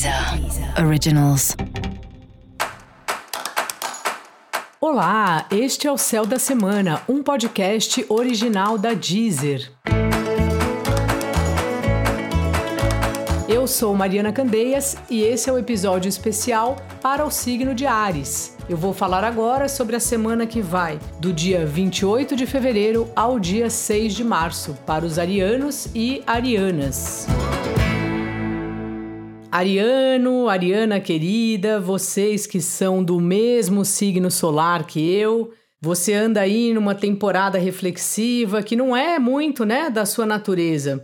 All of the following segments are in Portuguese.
Deezer Originals. Olá, este é o Céu da Semana, um podcast original da Deezer. Eu sou Mariana Candeias e esse é o episódio especial para o signo de Ares. Eu vou falar agora sobre a semana que vai do dia 28 de fevereiro ao dia 6 de março para os arianos e arianas. Ariano, Ariana querida, vocês que são do mesmo signo solar que eu, você anda aí numa temporada reflexiva que não é muito, né, da sua natureza.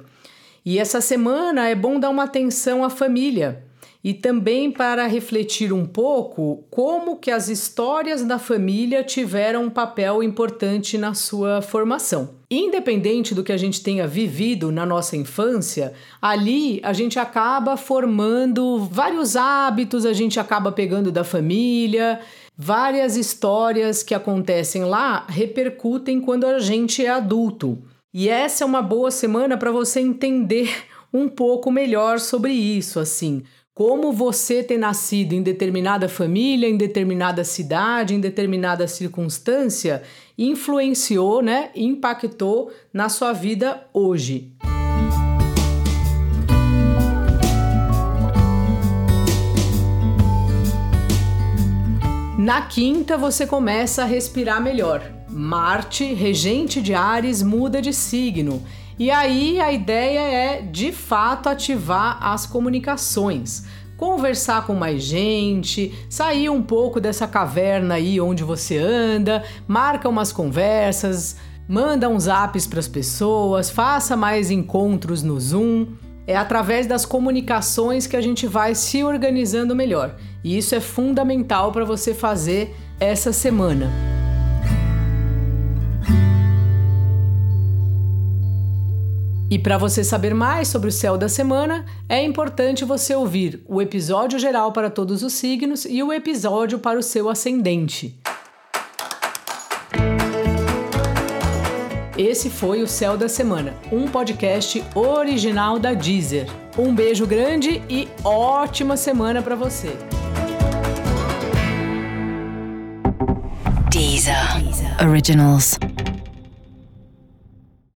E essa semana é bom dar uma atenção à família e também para refletir um pouco como que as histórias da família tiveram um papel importante na sua formação. Independente do que a gente tenha vivido na nossa infância, ali a gente acaba formando vários hábitos, a gente acaba pegando da família, várias histórias que acontecem lá repercutem quando a gente é adulto. E essa é uma boa semana para você entender um pouco melhor sobre isso, assim como você ter nascido em determinada família, em determinada cidade, em determinada circunstância, influenciou, né, impactou na sua vida hoje. Na quinta, você começa a respirar melhor. Marte, regente de Ares, muda de signo e aí a ideia é de fato ativar as comunicações, conversar com mais gente, sair um pouco dessa caverna aí onde você anda, marca umas conversas, manda uns apps para as pessoas, faça mais encontros no Zoom. É através das comunicações que a gente vai se organizando melhor. E isso é fundamental para você fazer essa semana. E para você saber mais sobre o céu da semana, é importante você ouvir o episódio geral para todos os signos e o episódio para o seu ascendente. Esse foi o Céu da Semana, um podcast original da Deezer. Um beijo grande e ótima semana para você. Deezer. Deezer. Originals.